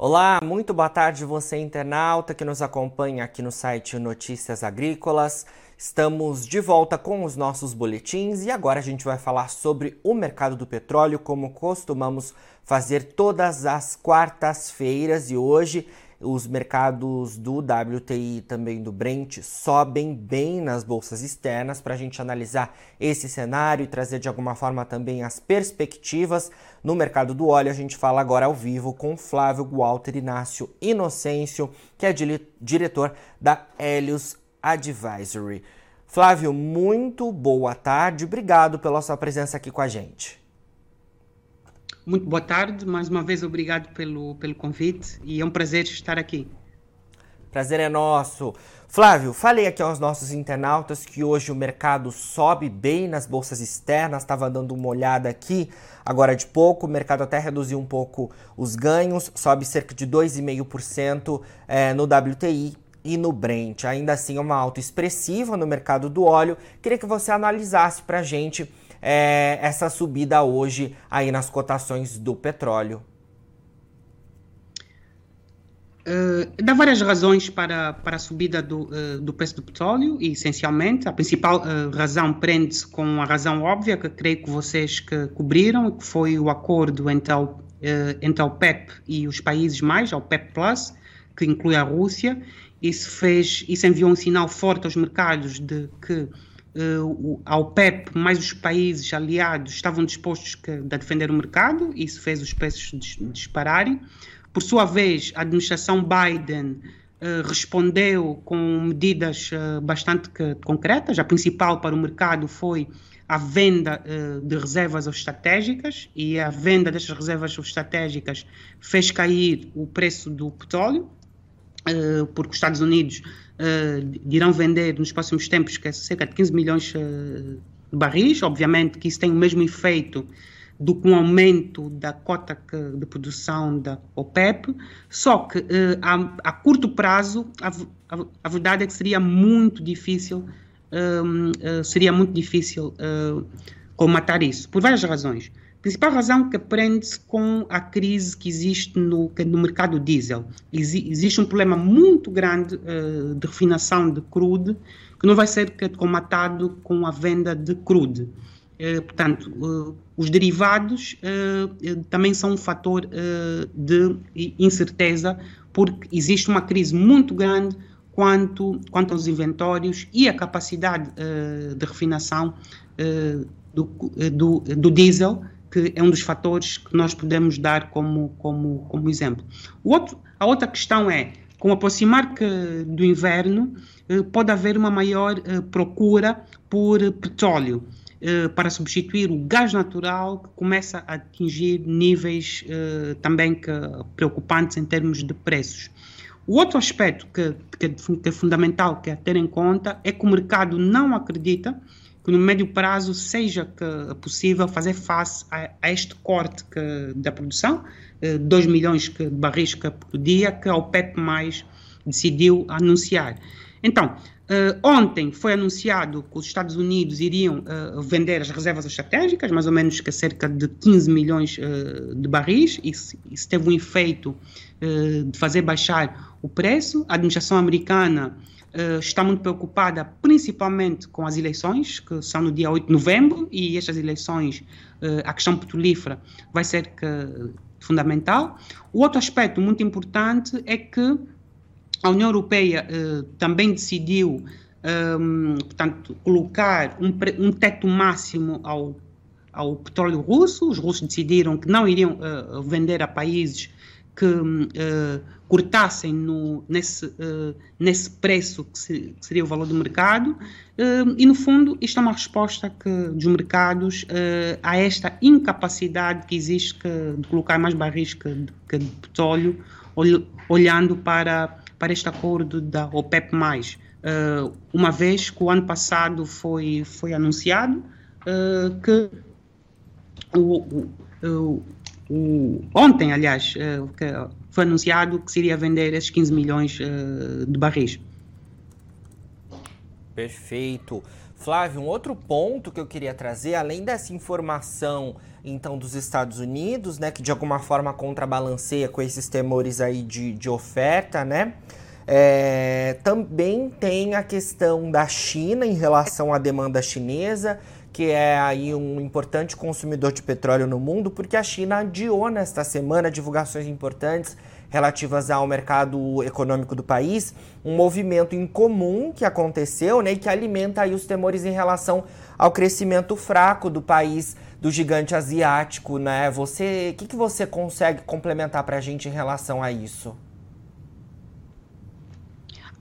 Olá, muito boa tarde você internauta que nos acompanha aqui no site Notícias Agrícolas. Estamos de volta com os nossos boletins e agora a gente vai falar sobre o mercado do petróleo, como costumamos fazer todas as quartas-feiras e hoje os mercados do WTI também do Brent sobem bem nas bolsas externas para a gente analisar esse cenário e trazer de alguma forma também as perspectivas. No mercado do óleo, a gente fala agora ao vivo com Flávio Walter Inácio Inocêncio, que é diretor da Helios Advisory. Flávio, muito boa tarde, obrigado pela sua presença aqui com a gente. Muito boa tarde, mais uma vez obrigado pelo, pelo convite e é um prazer estar aqui. Prazer é nosso. Flávio, falei aqui aos nossos internautas que hoje o mercado sobe bem nas bolsas externas, estava dando uma olhada aqui agora de pouco, o mercado até reduziu um pouco os ganhos, sobe cerca de 2,5% é, no WTI e no Brent. Ainda assim, é uma alta expressiva no mercado do óleo. Queria que você analisasse para a gente é, essa subida hoje aí nas cotações do petróleo? Uh, dá várias razões para, para a subida do, uh, do preço do petróleo e, essencialmente, a principal uh, razão prende-se com a razão óbvia que creio que vocês que cobriram, que foi o acordo entre a, entre a OPEP e os países mais, a OPEP+, Plus, que inclui a Rússia. Isso, fez, isso enviou um sinal forte aos mercados de que uh, a OPEP mais os países aliados estavam dispostos a defender o mercado, isso fez os preços dispararem. Por sua vez, a administração Biden uh, respondeu com medidas uh, bastante concretas. A principal para o mercado foi a venda uh, de reservas estratégicas e a venda destas reservas estratégicas fez cair o preço do petróleo, porque os Estados Unidos uh, irão vender nos próximos tempos que é cerca de 15 milhões uh, de barris. Obviamente que isso tem o mesmo efeito do que um aumento da cota que, de produção da OPEP, só que uh, a, a, curto prazo a, a, a, verdade é que seria muito difícil seria muito difícil comatar isso, por várias razões principal razão que prende-se com a crise que existe no, no mercado diesel. existe um problema muito grande uh, de refinação de crude que não vai ser comatado com a venda de crude. Uh, portanto, uh, os derivados também são um fator de incerteza, porque existe uma crise muito grande quanto, quanto aos inventórios e a capacidade de refinação do, do, do diesel, que é um dos fatores que nós podemos dar como, como, como exemplo. Outro, a outra questão é, com o aproximar que, do inverno, eh, pode haver uma maior eh, procura por petróleo eh, para substituir o gás natural que começa a atingir níveis também que, preocupantes em termos de preços. O outro aspecto que, que, que é fundamental que é ter em conta é que o mercado não acredita que no médio prazo seja possível fazer face a, a este corte que, da produção, 2 eh, milhões de barris por dia, que a OPEP mais decidiu anunciar. Então, Uh, ontem foi anunciado que os Estados Unidos iriam uh, vender as reservas estratégicas, mais ou menos que cerca de 15 milhões de barris. Isso, isso, teve um efeito de fazer baixar o preço. A administração americana está muito preocupada principalmente com as eleições, que são no dia 8 de novembro, e estas eleições, uh, a questão petrolífera vai ser que, fundamental. O outro aspecto muito importante é que a União Europeia uh, também decidiu um, portanto, colocar um, um teto máximo ao ao petróleo russo. Os russos decidiram que não iriam uh, vender a países que uh, cortassem no, nesse, uh, nesse preço que, se, que, seria o valor do mercado, uh, e no fundo isto é uma resposta que, dos mercados a esta incapacidade que existe que, de colocar mais barris que, que de petróleo, olhando para, para este acordo da OPEP+. uma vez que o ano passado foi, foi anunciado que o, o o, ontem, aliás, uh, foi anunciado que se iria vender esses 15 milhões uh, de barris. Perfeito. Flávio, um outro ponto que eu queria trazer, além dessa informação então dos Estados Unidos, né, que de alguma forma contrabalanceia com esses temores aí de, de oferta, né? É, também tem a questão da China em relação à demanda chinesa, que é aí um importante consumidor de petróleo no mundo, porque a China adiou nesta semana divulgações importantes relativas ao mercado econômico do país, um movimento incomum que aconteceu né, e que alimenta aí os temores em relação ao crescimento fraco do país, do gigante asiático. Né? Você, o que, que você consegue complementar para a gente em relação a isso?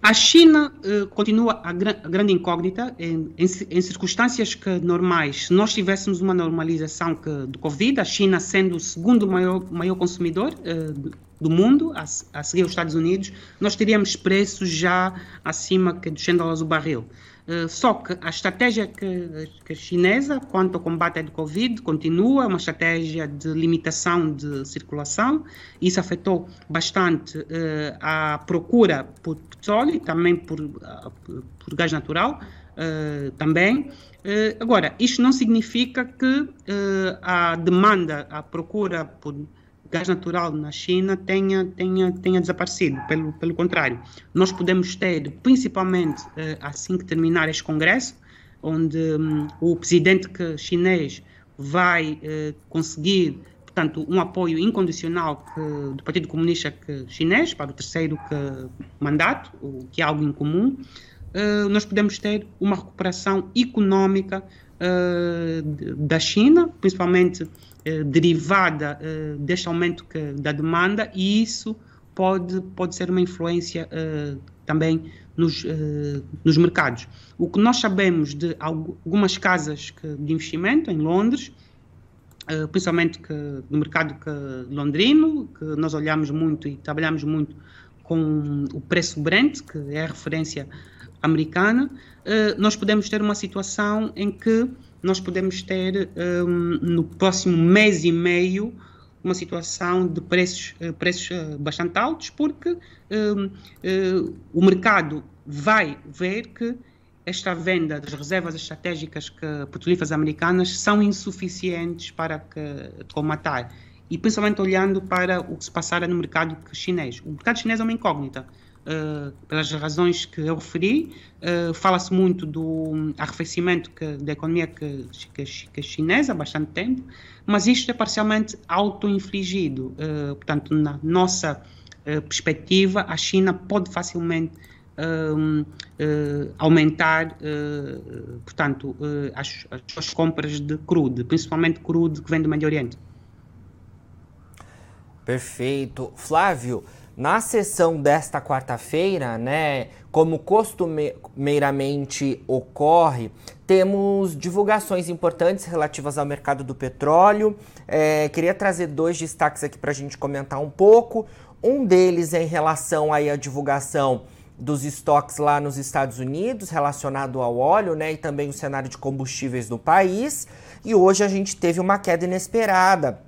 A China uh, continua a, a, grande incógnita em, em, em, circunstâncias que normais. Se nós tivéssemos uma normalização que, do Covid, a China sendo o segundo maior, maior consumidor uh, do mundo, a, a, seguir os Estados Unidos, nós teríamos preços já acima que de 100 dólares o barril. Uh, só que a estratégia que, que chinesa quanto ao combate do Covid continua, uma estratégia de limitação de circulação. Isso afetou bastante uh, a procura por petróleo e também por, uh, por gás natural. também. agora, isto não significa que a demanda, a procura por gás natural na China tenha, tenha, tenha desaparecido. Pelo, pelo contrário, nós podemos ter, principalmente eh, assim que terminar este congresso, onde um, o presidente chinês vai eh, conseguir, portanto, um apoio incondicional que, do Partido Comunista que, chinês para o terceiro que, mandato, o que é algo incomum, uh, nós podemos ter uma recuperação económica uh, da China, principalmente eh, derivada uh, deste aumento que, da demanda e isso pode, pode ser uma influência também nos, nos mercados. O que nós sabemos de algumas casas que, de investimento em Londres, principalmente que, no mercado que, londrino, que nós olhamos muito e trabalhamos muito com o preço Brent, que é a referência americana, nós podemos ter uma situação em que nós podemos ter um, no próximo mês e meio uma situação de preços, eh, preços eh, bastante altos, porque uh, o mercado vai ver que esta venda das reservas estratégicas que petrolíferas americanas são insuficientes para que, comatar. E principalmente olhando para o que se passara no mercado chinês. O mercado chinês é uma incógnita uh, pelas razões que eu referi. Uh, Fala-se muito do arrefecimento que, da economia que, que, é chinesa há bastante tempo, mas isto é parcialmente auto-infligido. Uh, portanto, na nossa perspectiva, a China pode facilmente aumentar, portanto, as, as suas compras de crude, principalmente crude que vem do Médio Oriente. Perfeito. Flávio, na sessão desta quarta-feira, né, como costumeiramente ocorre, temos divulgações importantes relativas ao mercado do petróleo. É, queria trazer dois destaques aqui para a gente comentar um pouco. Um deles é em relação aí à divulgação dos estoques lá nos Estados Unidos, relacionado ao óleo, né, e também o cenário de combustíveis no país. E hoje a gente teve uma queda inesperada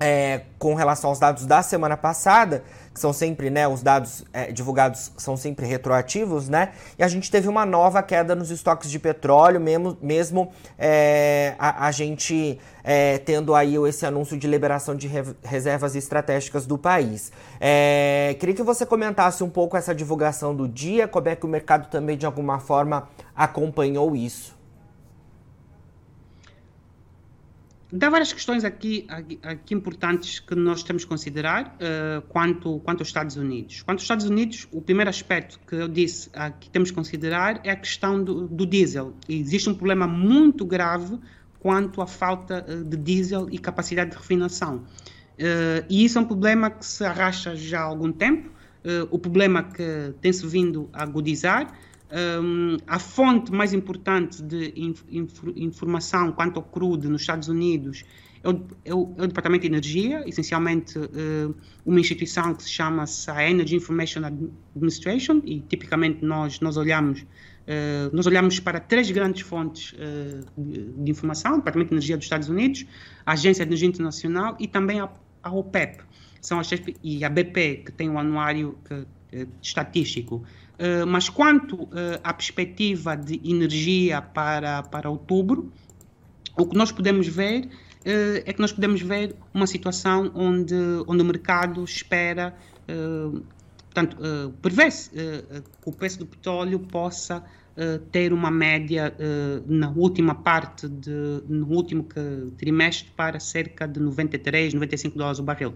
é, com relação aos dados da semana passada, que são sempre, né, os dados é, divulgados são sempre retroativos, né? E a gente teve uma nova queda nos estoques de petróleo, mesmo, mesmo é, a, a, gente é, tendo aí esse anúncio de liberação de re, reservas estratégicas do país. É, queria que você comentasse um pouco essa divulgação do dia, como é que o mercado também de alguma forma acompanhou isso. Há várias questões aqui, aqui, importantes que nós temos que considerar uh, quanto, quanto aos Estados Unidos. Quanto aos Estados Unidos, o primeiro aspecto que eu disse uh, que temos que considerar é a questão do, do diesel. Existe um problema muito grave quanto à falta uh, de diesel e capacidade de refinação. Uh, e isso é um problema que se arrasta já há algum tempo, o problema que tem-se vindo a agudizar, um, a fonte mais importante de inf informação quanto ao crudo nos Estados Unidos é o, é o, é o Departamento de Energia, essencialmente uh, uma instituição que se chama a Energy Information Administration e tipicamente nós nós olhamos uh, nós olhamos para três grandes fontes uh, de, de, informação: o Departamento de Energia dos Estados Unidos, a Agência de Energia Internacional e também a, a OPEP, são as e a BP que tem o um anuário que, estatístico Uh, mas quanto uh, à perspectiva de energia para, para outubro, o que nós podemos ver é que nós podemos ver uma situação onde, onde o mercado espera, portanto, prevê-se que o preço do petróleo possa ter uma média na última parte, de, no último trimestre, para cerca de 93, 95 dólares o barril.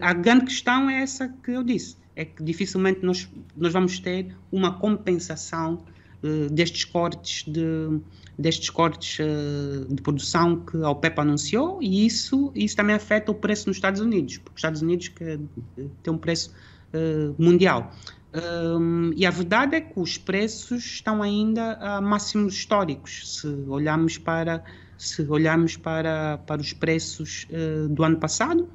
a grande questão é essa que eu disse é que dificilmente nós, nós vamos ter uma compensação uh, destes cortes de destes cortes uh, de produção que a OPEP anunciou e isso isso também afeta o preço nos Estados Unidos porque os Estados Unidos que eh, tem um preço uh, mundial. Um, e a verdade é que os preços estão ainda a máximos históricos se olharmos para se olharmos para para os preços do ano passado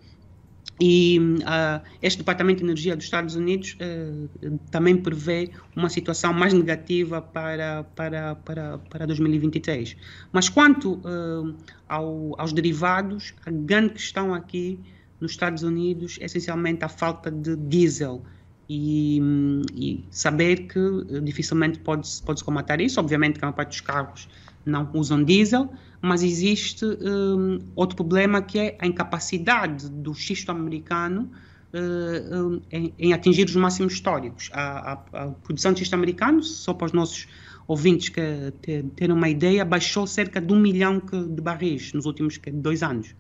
e uh, este Departamento de Energia dos Estados Unidos uh, também prevê uma situação mais negativa para, para, para, para 2023. Mas quanto uh, ao, aos derivados, a grande questão aqui nos Estados Unidos é essencialmente a falta de diesel. E, e saber que dificilmente pode-se pode isso. Obviamente que a maior parte dos carros não usam diesel, mas existe um, outro problema que é a incapacidade do xisto americano uh, em, em, atingir os máximos históricos. A, a, a, produção de xisto americano, só para os nossos ouvintes que terem uma ideia, baixou cerca de um milhão de barris nos últimos dois anos.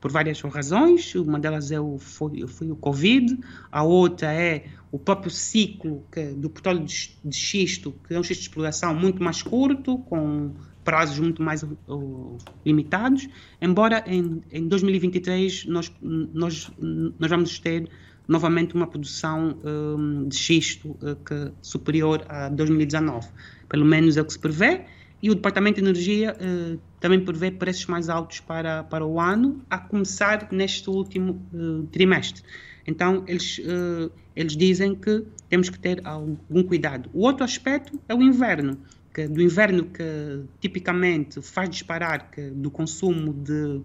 Por várias razões, uma delas é o, foi, foi o Covid, a outra é o próprio ciclo que, do petróleo de, de xisto, que é um xisto de exploração muito mais curto, com prazos muito mais uh, limitados, embora em, em 2023 nós, nós, nós vamos ter novamente uma produção um, de xisto uh, que, superior a 2019. Pelo menos é o que se prevê. E o Departamento de Energia uh, também prevê preços mais altos para, para o ano, a começar neste último uh, trimestre. Então, eles, uh, eles dizem que temos que ter algum cuidado. O outro aspecto é o inverno que, do inverno que tipicamente faz disparar que, do consumo de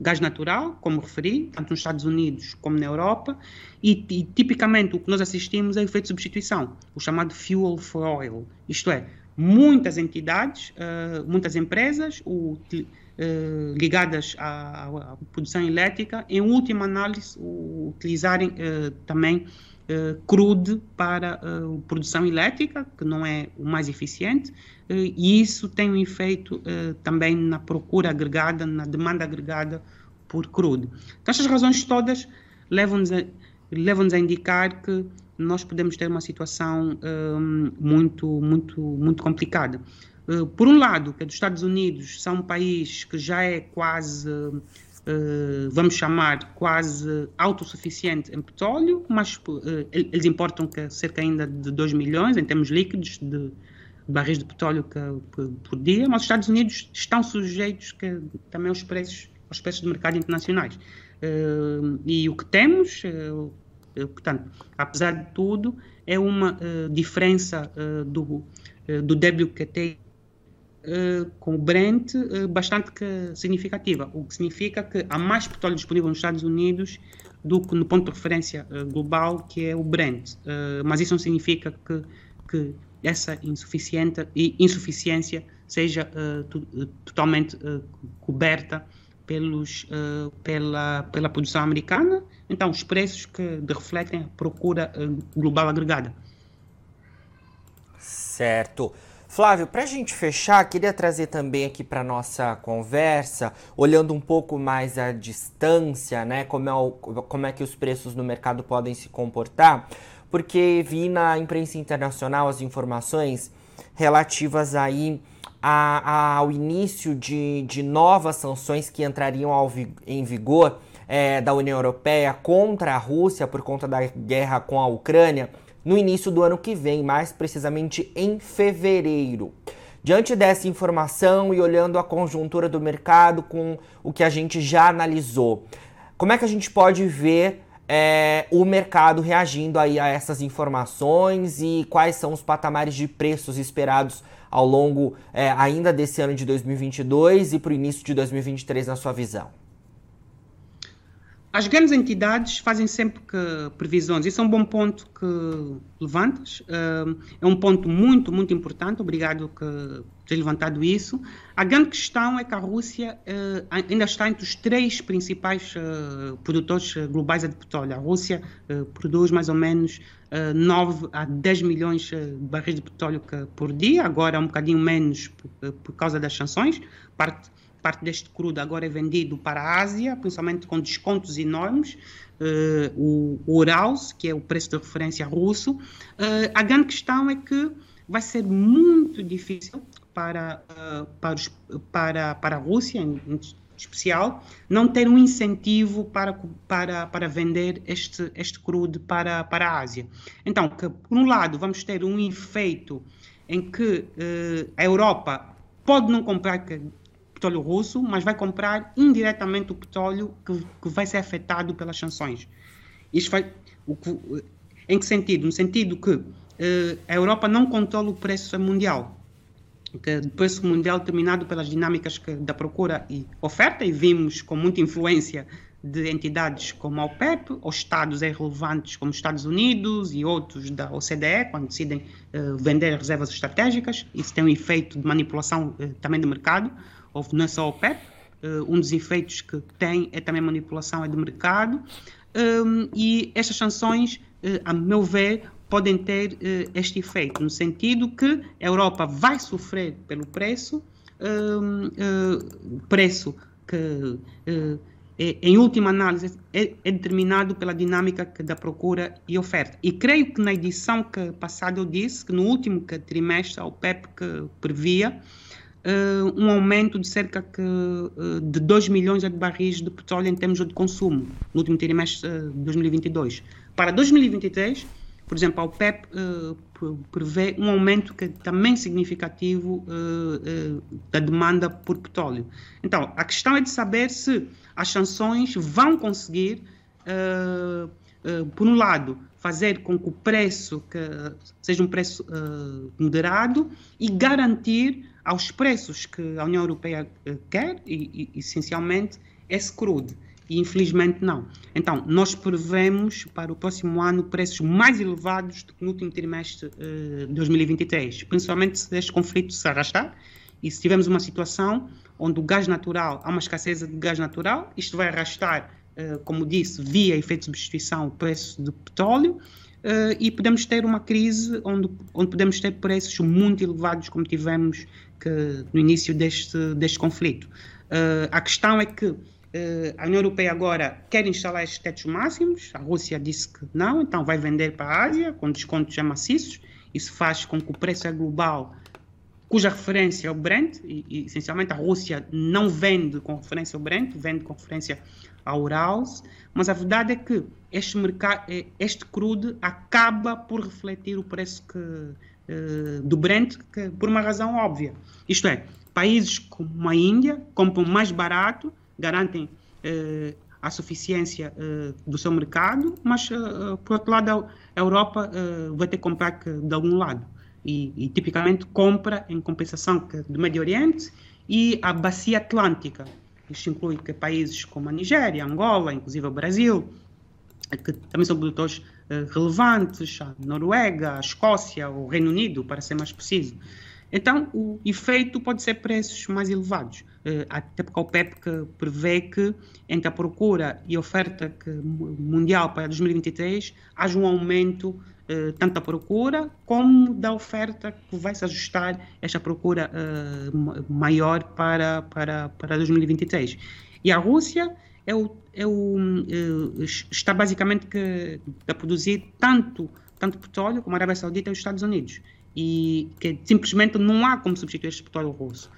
gás natural, como referi, tanto nos Estados Unidos como na Europa, e, e tipicamente o que nós assistimos é o efeito de substituição, o chamado fuel for oil, isto é, muitas entidades, uh, muitas empresas o, uh, ligadas à, à, produção elétrica, em última análise, o, utilizarem uh, também crude para produção elétrica, que não é o mais eficiente, e isso tem um efeito também na procura agregada, na demanda agregada por crude. Então, estas razões todas levam-nos a, levam a indicar que nós podemos ter uma situação um, muito, muito, muito complicada. por um lado, que os Estados Unidos são um país que já é quase uh, vamos chamar, quase autossuficiente em petróleo, mas uh, eles importam cerca ainda de 2 milhões em termos líquidos de barris de petróleo por, por, dia, mas os Estados Unidos estão sujeitos que, também aos preços, aos preços do mercado internacionais. E o que temos, portanto, apesar de tudo, é uma diferença do, do uh, com o Brent uh, bastante significativa, o que significa que há mais petróleo disponível nos Estados Unidos do que no ponto de referência uh, global, que é o Brent. mas isso não significa que, que essa insuficiência, insuficiência seja totalmente coberta pelos, pela, pela produção americana. Então, os preços que refletem a procura global agregada. Certo. Flávio, para a gente fechar, queria trazer também aqui para nossa conversa, olhando um pouco mais a distância, né? Como é, o, como é que os preços no mercado podem se comportar, porque vi na imprensa internacional as informações relativas aí a, a, ao início de, de novas sanções que entrariam ao, em vigor é, da União Europeia contra a Rússia por conta da guerra com a Ucrânia no início do ano que vem, mais precisamente em fevereiro. Diante dessa informação e olhando a conjuntura do mercado com o que a gente já analisou, como é que a gente pode ver é, o mercado reagindo aí a essas informações e quais são os patamares de preços esperados ao longo é, ainda desse ano de 2022 e para o início de 2023 na sua visão? As grandes entidades fazem sempre previsões. Isso é um bom ponto que levantas. Uh, é um ponto muito, muito importante. Obrigado que ter levantado isso. A grande questão é que a Rússia uh, ainda está entre os três principais uh, produtores globais de petróleo. A Rússia produz mais ou menos 9 a 10 milhões de barris de petróleo por dia, agora é um bocadinho menos por causa das sanções. Parte parte deste crudo agora é vendido para a Ásia, principalmente com descontos enormes. Uh, o, Urals, que é o preço de referência russo. Uh, a grande questão é que vai ser muito difícil para, uh, para, os, para, para a Rússia, em, em, especial, não ter um incentivo para, para, para vender este, este crudo para, para a Ásia. Então, que, por um lado, vamos ter um efeito em que a Europa pode não comprar petróleo russo, mas vai comprar indiretamente o petróleo que, que vai ser afetado pelas sanções. Isto vai, em que sentido? No sentido que eh, a Europa não controla o preço mundial. Que o preço mundial determinado pelas dinâmicas que, da procura e oferta, e vimos com muita influência de entidades como a OPEP, ou estados irrelevantes como os Estados Unidos e outros da OCDE, quando decidem uh, vender reservas estratégicas. Isso tem um efeito de manipulação uh, também do mercado houve não só o PEP, uh, um dos efeitos que tem é também a manipulação é de mercado, um, e estas sanções, uh, a meu ver, podem ter uh, este efeito, no sentido que a Europa vai sofrer pelo preço, um, preço que é, em última análise, é, é, determinado pela dinâmica da procura e oferta. E creio que na edição que passada eu disse que no último trimestre a OPEP que previa uh, um aumento de cerca uh, de 2 milhões de barris de petróleo em termos de consumo no último trimestre de 2022. Para 2023, por exemplo, a OPEP prevê um aumento que é também significativo da demanda por petróleo. Então, a questão é de saber se as sanções vão conseguir, por um lado, fazer com que o preço que seja um preço moderado e garantir aos preços que a União Europeia eh, quer, e, e essencialmente, esse crude. E infelizmente não. Então, nós prevemos para o próximo ano preços mais elevados do que no último trimestre eh, de 2023, principalmente se este conflito se arrastar e se tivermos uma situação onde o gás natural, há uma escassez de gás natural, isto vai arrastar, como disse, via efeito de substituição, o preço do petróleo, Uh, e podemos ter uma crise onde, onde podemos ter preços muito elevados, como tivemos que, no início deste, deste conflito. Uh, a questão é que a União Europeia agora quer instalar estes tetos máximos, a Rússia disse que não, então vai vender para a Ásia com descontos já maciços, isso faz com que o preço é global cuja referência é o Brent, e, e, essencialmente a Rússia não vende com referência ao Brent, vende com referência ao Urals, mas a verdade é que este, mercado, eh, este crude acaba por refletir o preço que, uh, do Brent que, por uma razão óbvia. Isto é, países como a Índia compram mais barato, garantem uh, a suficiência uh, do seu mercado, mas, por outro lado, a Europa vai ter que comprar de algum lado e, e tipicamente compra em compensação do Médio Oriente e a bacia atlântica. Isto inclui que países como a Nigéria, Angola, inclusive o Brasil, que também são produtores uh, relevantes, a Noruega, a Escócia, o Reino Unido, para ser mais preciso. Então, o efeito pode ser preços mais elevados, uh, até porque a OPEP que prevê que entre a procura e a oferta mundial para 2023 haja um aumento uh, tanto da procura como da oferta que vai se ajustar esta procura uh, maior para, para, para 2023. E a Rússia é o, é o, uh, está basicamente que, a produzir tanto, tanto petróleo como a Arábia Saudita e os Estados Unidos. E que simplesmente não há como substituir este petróleo russo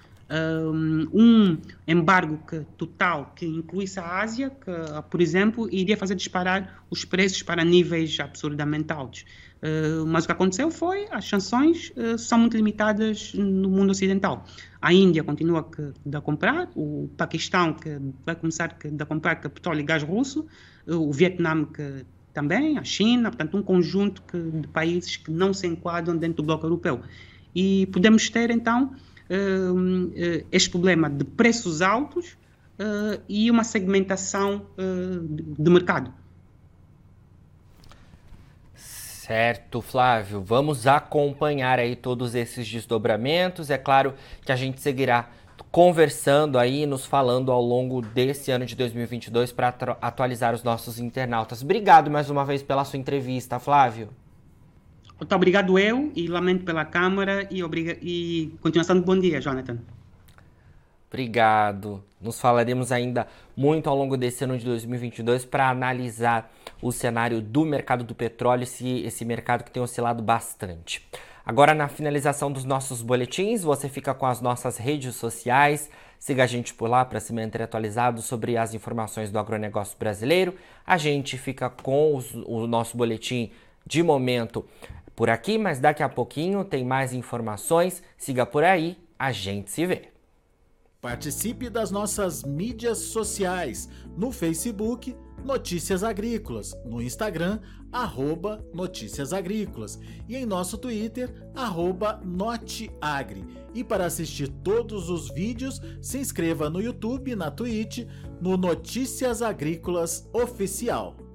um embargo que, total que incluísse a Ásia, que, por exemplo, iria fazer disparar os preços para níveis absurdamente altos. Uh, mas o que aconteceu foi as sanções uh, são muito limitadas no mundo ocidental. A Índia continua que, a comprar, o Paquistão que vai começar que, a comprar que petróleo e gás russo, o Vietnã que também, a China, portanto um conjunto que, de países que não se enquadram dentro do bloco europeu. E podemos ter então este problema de preços altos uh, e uma segmentação uh, de mercado. Certo, Flávio. Vamos acompanhar aí todos esses desdobramentos. É claro que a gente seguirá conversando aí, nos falando ao longo desse ano de 2022 para atualizar os nossos internautas. Obrigado mais uma vez pela sua entrevista, Flávio. Muito obrigado eu e lamento pela câmara e, obriga e continuação de bom dia, Jonathan. Obrigado. Nos falaremos ainda muito ao longo desse ano de 2022 para analisar o cenário do mercado do petróleo, esse, esse mercado que tem oscilado bastante. Agora, na finalização dos nossos boletins, você fica com as nossas redes sociais. Siga a gente por lá para se manter atualizado sobre as informações do agronegócio brasileiro. A gente fica com os, o nosso boletim de momento por aqui, mas daqui a pouquinho tem mais informações. Siga por aí, a gente se vê. Participe das nossas mídias sociais no Facebook Notícias Agrícolas, no Instagram arroba Notícias Agrícolas e em nosso Twitter arroba Noteagri. E para assistir todos os vídeos, se inscreva no YouTube, na Twitch, no Notícias Agrícolas Oficial.